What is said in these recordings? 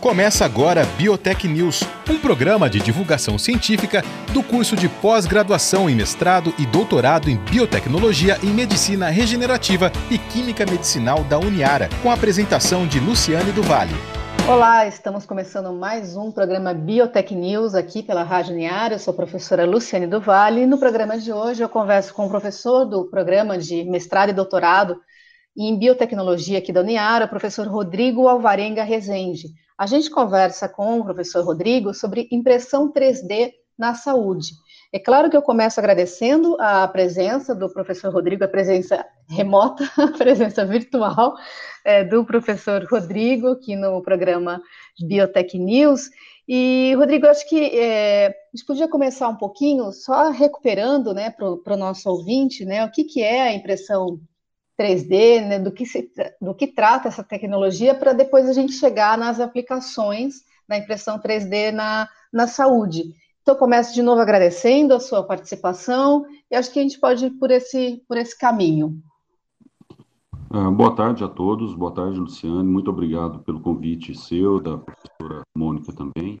Começa agora Biotech News, um programa de divulgação científica do curso de pós-graduação em mestrado e doutorado em biotecnologia e medicina regenerativa e química medicinal da Uniara, com a apresentação de Luciane do Vale. Olá, estamos começando mais um programa Biotech News aqui pela Rádio Uniara. Eu sou a professora Luciane do Vale e no programa de hoje eu converso com o professor do programa de mestrado e doutorado em biotecnologia aqui da Uniara, o professor Rodrigo Alvarenga Rezende. A gente conversa com o professor Rodrigo sobre impressão 3D na saúde. É claro que eu começo agradecendo a presença do professor Rodrigo, a presença remota, a presença virtual é, do professor Rodrigo aqui no programa Biotech News. E, Rodrigo, acho que é, a gente podia começar um pouquinho só recuperando né, para o nosso ouvinte né, o que, que é a impressão 3D, né, do, que se, do que trata essa tecnologia, para depois a gente chegar nas aplicações da impressão 3D na, na saúde. Então, começo de novo agradecendo a sua participação e acho que a gente pode ir por esse, por esse caminho. Uh, boa tarde a todos, boa tarde, Luciane, muito obrigado pelo convite seu, da professora Mônica também,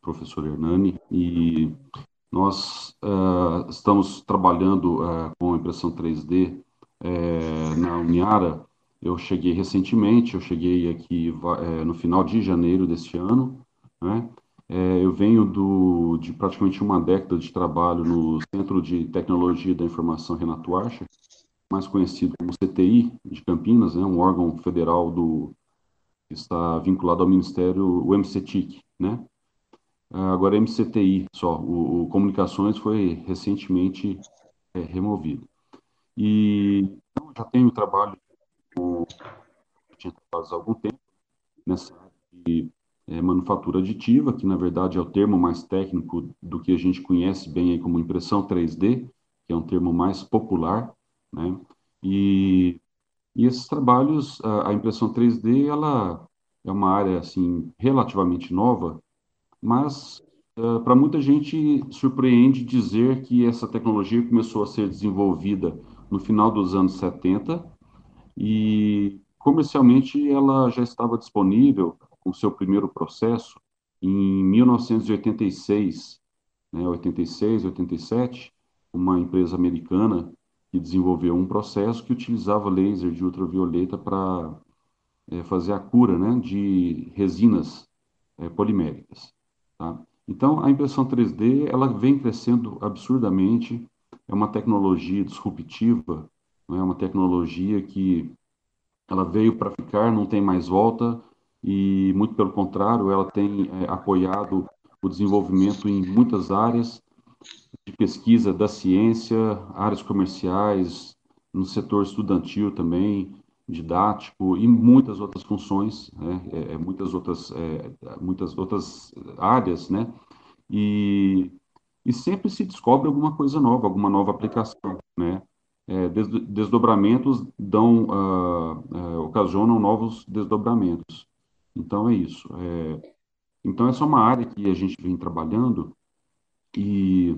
professor Hernani, e nós uh, estamos trabalhando uh, com impressão 3D é, na Uniara, eu cheguei recentemente, eu cheguei aqui é, no final de janeiro deste ano, né? É, eu venho do, de praticamente uma década de trabalho no Centro de Tecnologia da Informação Renato Archer, mais conhecido como CTI de Campinas, né, um órgão federal do, que está vinculado ao Ministério, o MCTIC, né? Agora é MCTI só, o, o Comunicações foi recentemente é, removido. E então, já tenho trabalho com faz algum tempo nessa de é, manufatura aditiva, que na verdade é o termo mais técnico do que a gente conhece bem aí como impressão 3D, que é um termo mais popular, né? E, e esses trabalhos, a, a impressão 3D, ela é uma área assim relativamente nova, mas uh, para muita gente surpreende dizer que essa tecnologia começou a ser desenvolvida no final dos anos 70 e comercialmente ela já estava disponível com seu primeiro processo em 1986, né, 86, 87, uma empresa americana que desenvolveu um processo que utilizava laser de ultravioleta para é, fazer a cura né, de resinas é, poliméricas. Tá? Então, a impressão 3D ela vem crescendo absurdamente é uma tecnologia disruptiva, é uma tecnologia que ela veio para ficar, não tem mais volta e muito pelo contrário, ela tem é, apoiado o desenvolvimento em muitas áreas de pesquisa da ciência, áreas comerciais, no setor estudantil também, didático e muitas outras funções, né? é, é muitas outras é, muitas outras áreas, né? E e sempre se descobre alguma coisa nova, alguma nova aplicação, né? É, desdobramentos dão, uh, uh, ocasionam novos desdobramentos. Então é isso. É, então essa é uma área que a gente vem trabalhando e,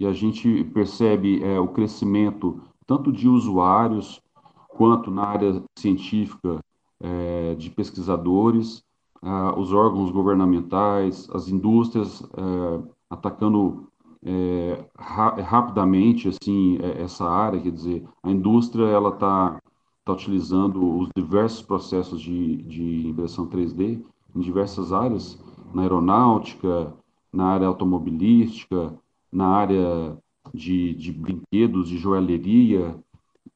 e a gente percebe é, o crescimento tanto de usuários quanto na área científica é, de pesquisadores, uh, os órgãos governamentais, as indústrias é, atacando é, ra rapidamente assim é, essa área, quer dizer, a indústria ela está tá utilizando os diversos processos de, de impressão 3D em diversas áreas, na aeronáutica, na área automobilística, na área de, de brinquedos, de joalheria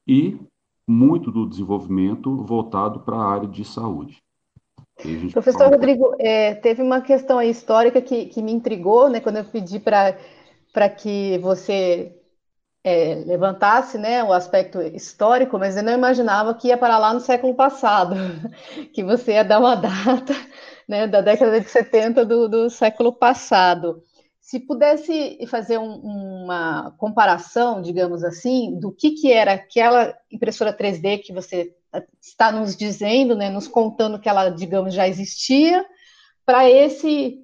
e muito do desenvolvimento voltado para a área de saúde. Professor fala... Rodrigo, é, teve uma questão histórica que, que me intrigou, né, quando eu pedi para para que você é, levantasse né, o aspecto histórico, mas eu não imaginava que ia para lá no século passado, que você ia dar uma data né, da década de 70 do, do século passado. Se pudesse fazer um, uma comparação, digamos assim, do que, que era aquela impressora 3D que você está nos dizendo, né, nos contando que ela, digamos, já existia, para esse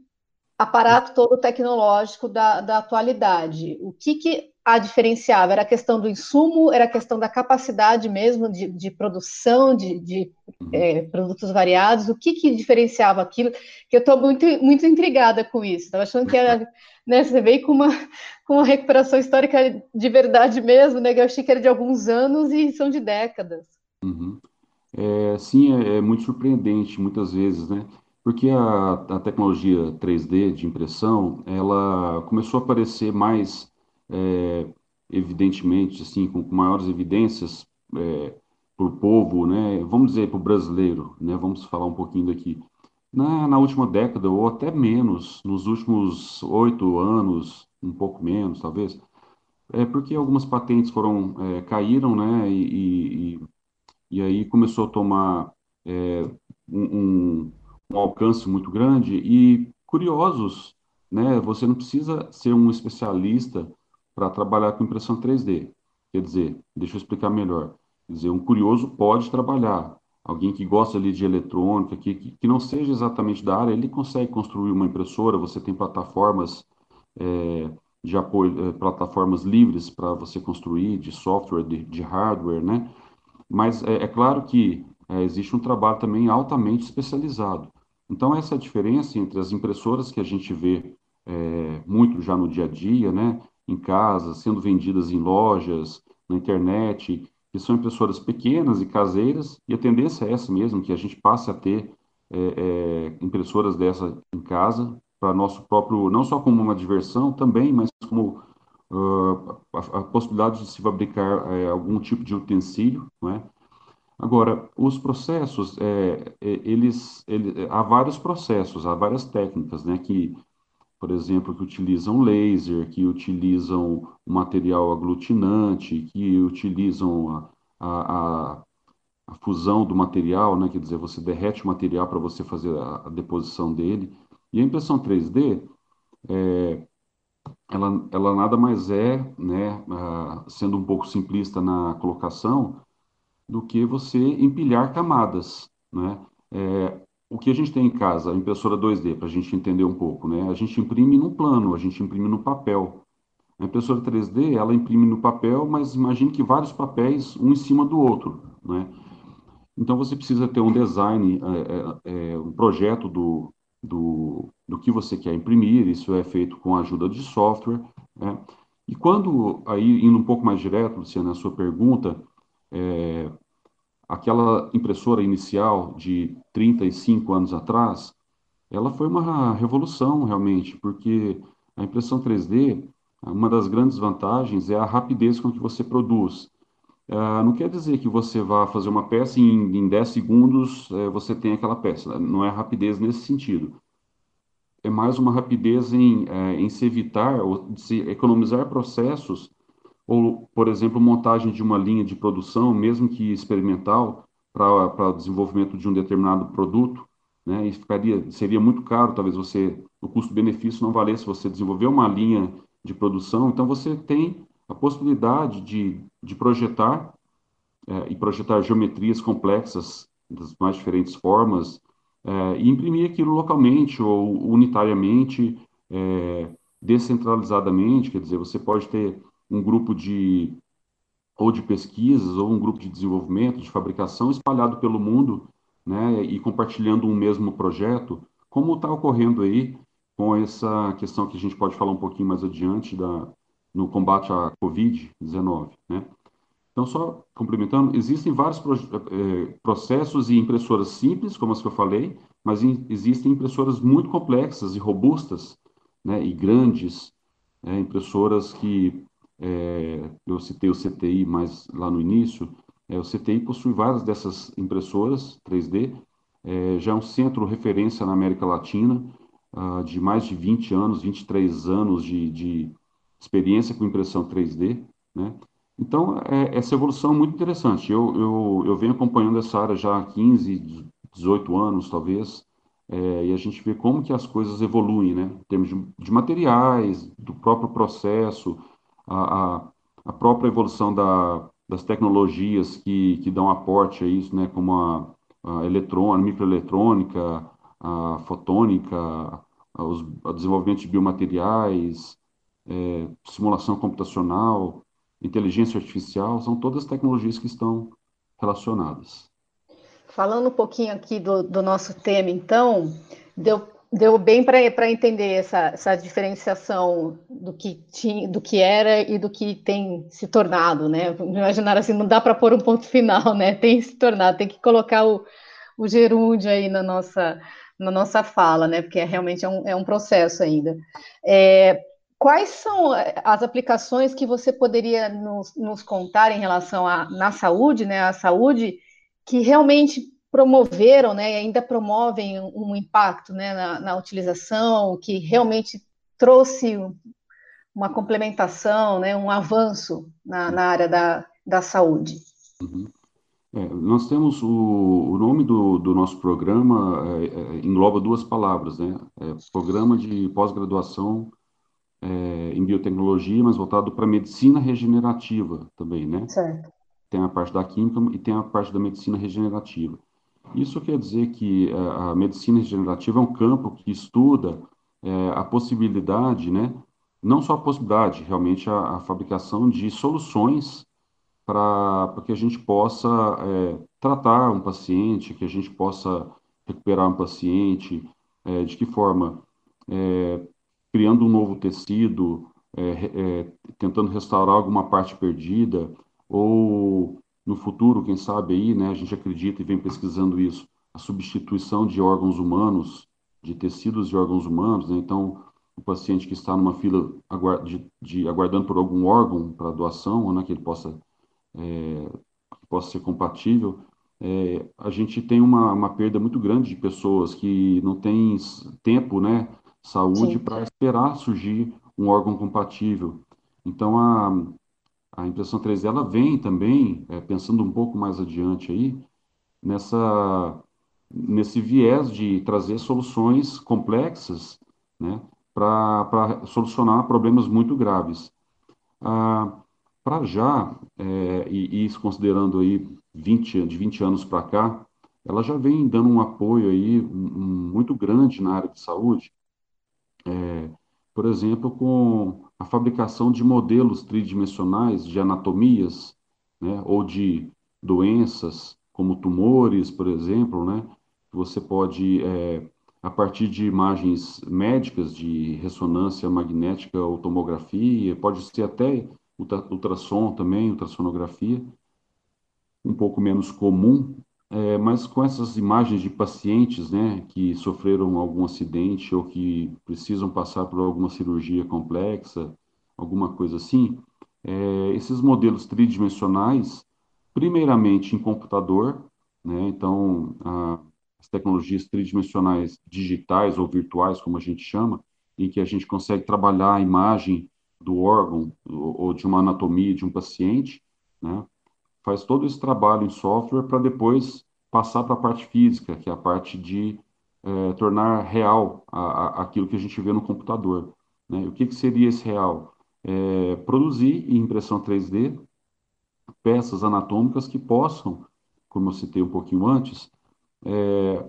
aparato todo tecnológico da, da atualidade. O que, que a diferenciava? Era a questão do insumo, era a questão da capacidade mesmo de, de produção de, de é, produtos variados? O que, que diferenciava aquilo? Que eu estou muito, muito intrigada com isso. Estava achando que era, né, você veio com uma, com uma recuperação histórica de verdade mesmo, né? Que eu achei que era de alguns anos e são de décadas. Uhum. É, sim, é, é, muito surpreendente muitas vezes, né? Porque a, a tecnologia 3D de impressão, ela começou a aparecer mais é, evidentemente, assim, com, maiores evidências é, para o povo, né, vamos dizer, para o brasileiro, né, vamos falar um pouquinho daqui. Na, na última década, ou até menos, nos últimos oito anos, um pouco menos, talvez, é porque algumas patentes foram, é, caíram, né, e, e, e, aí começou a tomar é, um, um, um alcance muito grande, e curiosos, né, você não precisa ser um especialista para trabalhar com impressão 3D. Quer dizer, deixa eu explicar melhor. Quer dizer, um curioso pode trabalhar. Alguém que gosta ali de eletrônica, que, que, não seja exatamente da área, ele consegue construir uma impressora. Você tem plataformas é, de apoio, é, plataformas livres para você construir, de software, de, de hardware, né? Mas é, é claro que é, existe um trabalho também altamente especializado. Então, essa é a diferença entre as impressoras que a gente vê é, muito já no dia a dia, né? em casa, sendo vendidas em lojas, na internet, que são impressoras pequenas e caseiras, e a tendência é essa mesmo, que a gente passe a ter é, é, impressoras dessa em casa, para nosso próprio, não só como uma diversão também, mas como uh, a, a, possibilidade de se fabricar é, algum tipo de utensílio, não é? Agora, os processos, é, é eles, ele, há vários processos, há várias técnicas, né, que por exemplo, que utilizam laser, que utilizam material aglutinante, que utilizam a, a, a, fusão do material, né? quer dizer, você derrete o material para você fazer a, a, deposição dele. E a impressão 3D, é, ela, ela nada mais é, né, sendo um pouco simplista na colocação, do que você empilhar camadas. Né? É, o que a gente tem em casa, a impressora 2D, para a gente entender um pouco, né? A gente imprime no plano, a gente imprime no papel. A impressora 3D, ela imprime no papel, mas imagine que vários papéis, um em cima do outro, né? Então, você precisa ter um design, é, é, é, um projeto do, do, do que você quer imprimir, isso é feito com a ajuda de software, né? E quando, aí, indo um pouco mais direto, Luciana, a sua pergunta, é, aquela impressora inicial de 35 anos atrás, ela foi uma revolução realmente, porque a impressão 3D, uma das grandes vantagens é a rapidez com que você produz. Uh, não quer dizer que você vá fazer uma peça e em, em 10 segundos uh, você tem aquela peça. Não é rapidez nesse sentido. É mais uma rapidez em, uh, em se evitar ou se economizar processos ou, por exemplo, montagem de uma linha de produção, mesmo que experimental, para o desenvolvimento de um determinado produto, né? E ficaria, seria muito caro, talvez você, o custo-benefício não valesse você desenvolver uma linha de produção. Então, você tem a possibilidade de, de projetar é, e projetar geometrias complexas das mais diferentes formas é, e imprimir aquilo localmente ou unitariamente, é, descentralizadamente, quer dizer, você pode ter um grupo de ou de pesquisas ou um grupo de desenvolvimento, de fabricação espalhado pelo mundo, né, e compartilhando um mesmo projeto, como está ocorrendo aí com essa questão que a gente pode falar um pouquinho mais adiante da no combate à Covid-19, né? Então, só complementando, existem vários eh, processos e impressoras simples, como as que eu falei, mas existem impressoras muito complexas e robustas, né, e grandes, né, impressoras que é, eu citei o CTI mais lá no início, é, o CTI possui várias dessas impressoras 3D, é, já é um centro referência na América Latina, uh, de mais de 20 anos, 23 anos de, de experiência com impressão 3D, né? Então, é, essa evolução é muito interessante. Eu, eu, eu venho acompanhando essa área já há 15, 18 anos, talvez, é, e a gente vê como que as coisas evoluem, né? Em termos de, de materiais, do próprio processo, a, a própria evolução da, das tecnologias que, que dão aporte a isso, né, como a, a eletrônica, microeletrônica, a fotônica, a, os, o desenvolvimento de biomateriais, é, simulação computacional, inteligência artificial, são todas tecnologias que estão relacionadas. Falando um pouquinho aqui do, do nosso tema, então, deu, deu bem para entender essa, essa diferenciação do que, tinha, do que era e do que tem se tornado, né? Imaginar assim, não dá para pôr um ponto final, né? Tem se tornado, tem que colocar o, o gerúndio aí na nossa, na nossa fala, né? Porque é, realmente é um, é um processo ainda. É, quais são as aplicações que você poderia nos, nos contar em relação à na saúde, né? A saúde que realmente promoveram, né, e ainda promovem um impacto, né, na, na utilização, que realmente trouxe uma complementação, né, um avanço na, na área da, da saúde. Uhum. É, nós temos o, o nome do, do, nosso programa é, é, engloba duas palavras, né? É, programa de pós-graduação é, em biotecnologia, mas voltado para medicina regenerativa também, né? Certo tem a parte da química e tem a parte da medicina regenerativa. Isso quer dizer que a, é, a medicina regenerativa é um campo que estuda é, a possibilidade, né, não só a possibilidade, realmente a, a fabricação de soluções para que a gente possa é, tratar um paciente, que a gente possa recuperar um paciente, é, de que forma? É, criando um novo tecido, é, tentando restaurar alguma parte perdida, ou no futuro, quem sabe aí, né, a gente acredita e vem pesquisando isso, a substituição de órgãos humanos, de tecidos de órgãos humanos, né, então o paciente que está numa fila de, de aguardando por algum órgão para doação, né, que ele possa, é, possa ser compatível, é, a gente tem uma, uma perda muito grande de pessoas que não têm tempo, né, saúde para esperar surgir um órgão compatível. Então, a, a impressão 3D ela vem também, é, pensando um pouco mais adiante aí, nessa, nesse viés de trazer soluções complexas né, para solucionar problemas muito graves. Ah, para já, é, e, isso considerando aí 20, de 20 anos para cá, ela já vem dando um apoio aí um, um, muito grande na área de saúde, é, por exemplo, com a fabricação de modelos tridimensionais de anatomias, né, ou de doenças, como tumores, por exemplo, né, você pode, é, a partir de imagens médicas de ressonância magnética ou tomografia, pode ser até ultrassom também, ultrassonografia, um pouco menos comum, é, mas com essas imagens de pacientes, né, que sofreram algum acidente ou que precisam passar por alguma cirurgia complexa, alguma coisa assim, é, esses modelos tridimensionais, primeiramente em computador, né, então a, as tecnologias tridimensionais digitais ou virtuais, como a gente chama, em que a gente consegue trabalhar a imagem do órgão ou, de uma anatomia de um paciente, né, faz todo esse trabalho em software para depois passar para a parte física, que é a parte de é, tornar real a, a, aquilo que a gente vê no computador. Né? O que, que seria esse real? É, produzir em impressão 3D peças anatômicas que possam, como eu citei um pouquinho antes, é,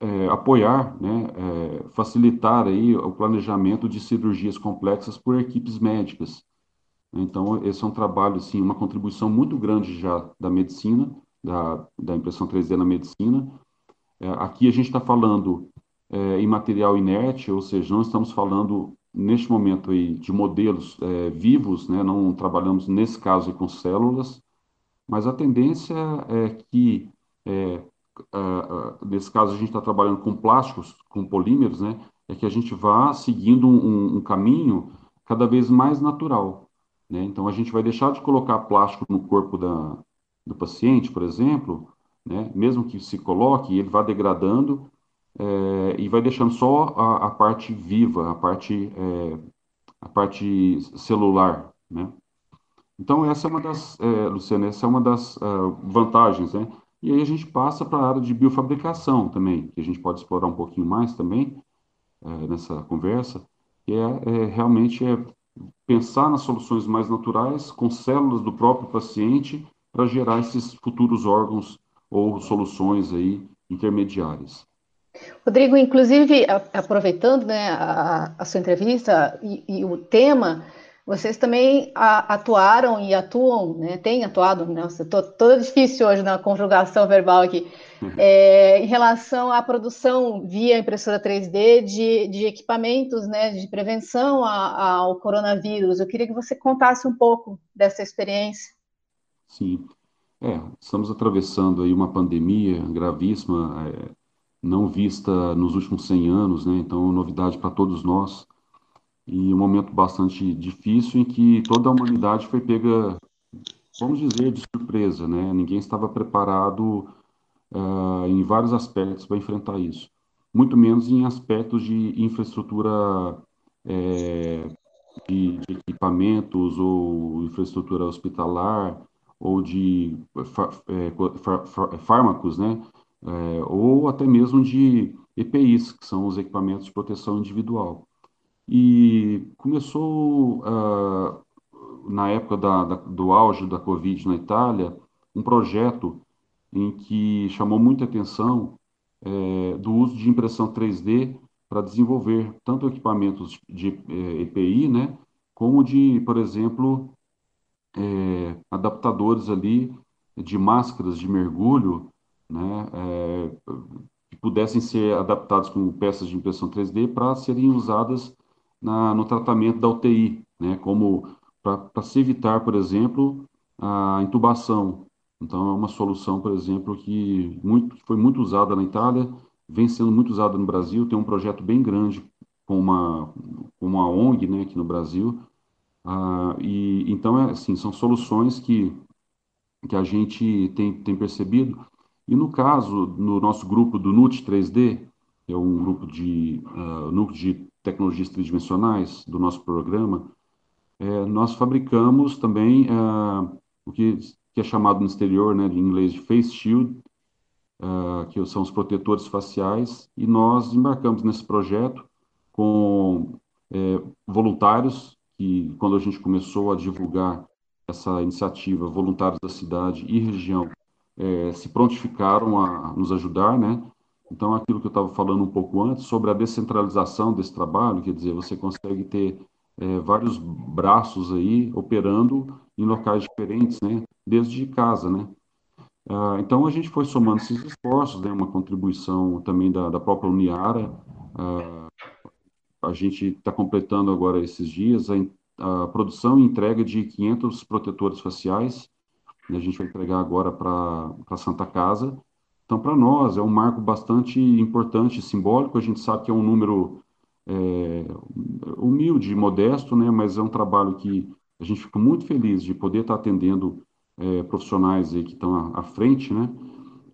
é, apoiar, né, é, facilitar aí o planejamento de cirurgias complexas por equipes médicas. Então, esse é um trabalho, sim, uma contribuição muito grande já da medicina, da, da impressão 3D na medicina. É, aqui a gente está falando é, em material inerte, ou seja, não estamos falando neste momento aí de modelos é, vivos, né? não trabalhamos nesse caso com células, mas a tendência é que, é, nesse caso a gente está trabalhando com plásticos, com polímeros, né? é que a gente vá seguindo um, um caminho cada vez mais natural. Né? Então, a gente vai deixar de colocar plástico no corpo da, do paciente, por exemplo, né? mesmo que se coloque, ele vai degradando é, e vai deixando só a, a parte viva, a parte, é, a parte celular. Né? Então, essa é uma das, é, Luciana, essa é uma das uh, vantagens. Né? E aí a gente passa para a área de biofabricação também, que a gente pode explorar um pouquinho mais também nessa conversa, que é, realmente é pensar nas soluções mais naturais com células do próprio paciente para gerar esses futuros órgãos ou soluções aí intermediárias. Rodrigo, inclusive, aproveitando né, a, a sua entrevista e, e, o tema, vocês também atuaram e atuam, né, têm atuado, nossa, estou toda difícil hoje na conjugação verbal aqui, uhum. é, em relação à produção via impressora 3D de, de equipamentos né, de prevenção a, ao coronavírus. Eu queria que você contasse um pouco dessa experiência. Sim, é, estamos atravessando aí uma pandemia gravíssima, é, não vista nos últimos 100 anos, né? Então, novidade para todos nós e um momento bastante difícil em que toda a humanidade foi pega, vamos dizer, de surpresa, né? Ninguém estava preparado uh, em vários aspectos para enfrentar isso, muito menos em aspectos de infraestrutura é, de, de, equipamentos ou infraestrutura hospitalar ou de é, fármacos, né? é, ou até mesmo de EPIs, que são os equipamentos de proteção individual. E começou, uh, na época da, da, do auge da Covid na Itália, um projeto em que chamou muita atenção é, do uso de impressão 3D para desenvolver tanto equipamentos de EPI, né, como de, por exemplo, é, adaptadores ali de máscaras de mergulho né, que pudessem ser adaptados com peças de impressão 3D para serem usadas na, no tratamento da UTI, né, como para se evitar, por exemplo, a intubação. Então, é uma solução, por exemplo, que, muito, foi muito usada na Itália, vem sendo muito usada no Brasil. Tem um projeto bem grande com uma, com uma ONG né, aqui no Brasil. Ah, e, então, é, assim, são soluções que, que a gente tem, tem percebido e no caso, no nosso grupo do NUT 3D, que é um grupo de uh, núcleo de tecnologias tridimensionais do nosso programa, é, nós fabricamos também uh, o que, que, é chamado no exterior, né, de inglês de face shield, uh, que são os protetores faciais, e nós embarcamos nesse projeto com é, voluntários, que quando a gente começou a divulgar essa iniciativa, voluntários da cidade e região é, se prontificaram a nos ajudar, né? Então, aquilo que eu estava falando um pouco antes sobre a descentralização desse trabalho, quer dizer, você consegue ter é, vários braços aí operando em locais diferentes, né? Desde casa, né? Ah, então, a gente foi somando esses esforços, né? Uma contribuição também da, da própria Uniara. Ah, a gente está completando agora esses dias a, a produção e entrega de 500 protetores faciais a gente vai entregar agora para a Santa Casa. Então, para nós, é um marco bastante importante, simbólico. A gente sabe que é um número é, humilde, modesto, né? mas é um trabalho que a gente fica muito feliz de poder estar atendendo é, profissionais aí que estão à, à, frente, né?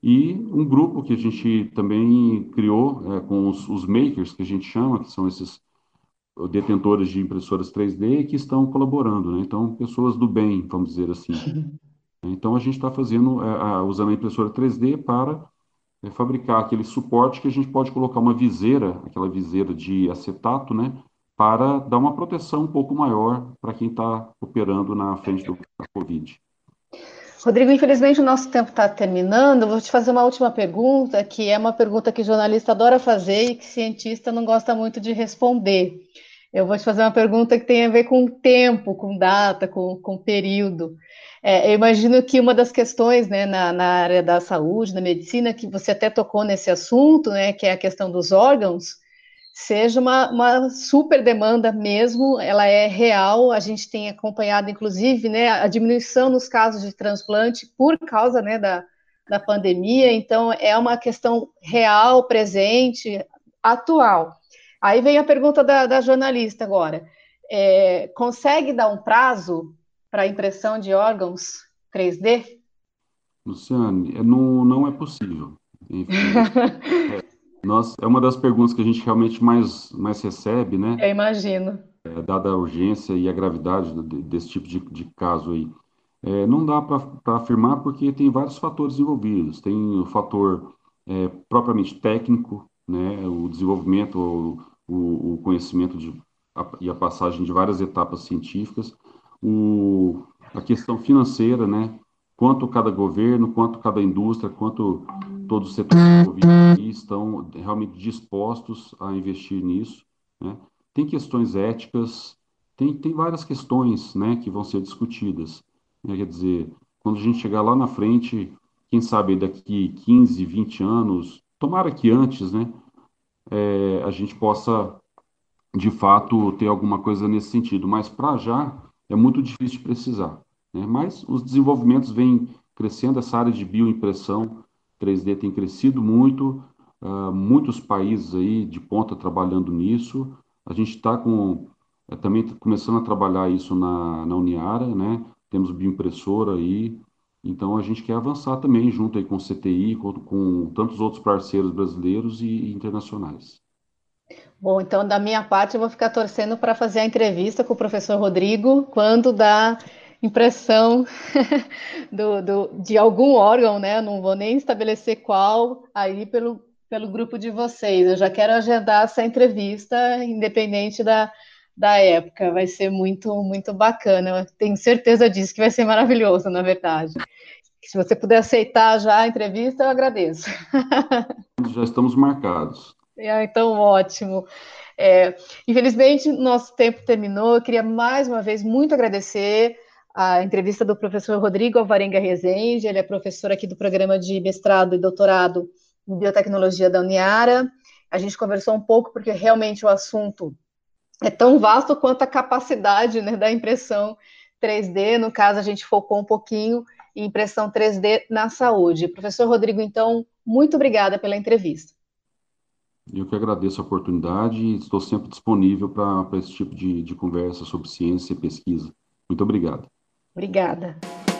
E um grupo que a gente também criou é, com os, os, makers, que a gente chama, que são esses detentores de impressoras 3D que estão colaborando, né? Então, pessoas do bem, vamos dizer assim. Então, a gente está fazendo, é, usando a impressora 3D para é, fabricar aquele suporte que a gente pode colocar uma viseira, aquela viseira de acetato, né, para dar uma proteção um pouco maior para quem está operando na frente do, Covid. Rodrigo, infelizmente o nosso tempo está terminando. Vou te fazer uma última pergunta, que é uma pergunta que jornalista adora fazer e que cientista não gosta muito de responder. Eu vou te fazer uma pergunta que tem a ver com tempo, com data, com, com período. É, eu imagino que uma das questões né, na, na, área da saúde, na medicina, que você até tocou nesse assunto, né, que é a questão dos órgãos, seja uma, uma super demanda mesmo, ela é real, a gente tem acompanhado, inclusive, né, a diminuição nos casos de transplante por causa né, da, da pandemia, então é uma questão real, presente, atual. Aí vem a pergunta da, da jornalista agora. É, consegue dar um prazo para impressão de órgãos 3D? Luciane, é, não, não é possível. Enfim, é, nós, é uma das perguntas que a gente realmente mais, mais recebe, né? Eu imagino. É, dada a urgência e a gravidade desse tipo de, de caso aí. É, não dá para afirmar porque tem vários fatores envolvidos. Tem o fator é, propriamente técnico, né, o desenvolvimento, o, o, conhecimento de, a, e a passagem de várias etapas científicas o, a questão financeira, né? Quanto cada governo, quanto cada indústria, quanto todos os setores estão realmente dispostos a investir nisso. Né? Tem questões éticas, tem, tem várias questões né, que vão ser discutidas. Né? Quer dizer, quando a gente chegar lá na frente, quem sabe daqui 15, 20 anos, tomara que antes, né, é, a gente possa, de fato, ter alguma coisa nesse sentido. Mas para já é muito difícil de precisar. Né? Mas os desenvolvimentos vêm crescendo, essa área de bioimpressão 3D tem crescido muito, uh, muitos países aí de ponta trabalhando nisso. A gente está com é, também começando a trabalhar isso na, na Uniara, né? Temos bioimpressora aí, então a gente quer avançar também junto aí com o CTI, com, com tantos outros parceiros brasileiros e, e internacionais. Bom, então da minha parte eu vou ficar torcendo para fazer a entrevista com o professor Rodrigo quando dá impressão do, do, de algum órgão, né? Não vou nem estabelecer qual aí pelo, pelo grupo de vocês. Eu já quero agendar essa entrevista, independente da, da época. Vai ser muito, muito bacana. Eu tenho certeza disso, que vai ser maravilhoso, na verdade. Se você puder aceitar já a entrevista, eu agradeço. Já estamos marcados. É, então, ótimo. É, infelizmente, nosso tempo terminou. Eu queria mais uma vez muito agradecer a entrevista do professor Rodrigo Alvarenga Rezende, ele é professor aqui do programa de mestrado e doutorado em biotecnologia da Uniara. A gente conversou um pouco porque realmente o assunto é tão vasto quanto a capacidade né, da impressão 3D. No caso, a gente focou um pouquinho em impressão 3D na saúde. Professor Rodrigo, então, muito obrigada pela entrevista. Eu que agradeço a oportunidade e estou sempre disponível para esse tipo de, de conversa sobre ciência e pesquisa. Muito obrigado. Obrigada.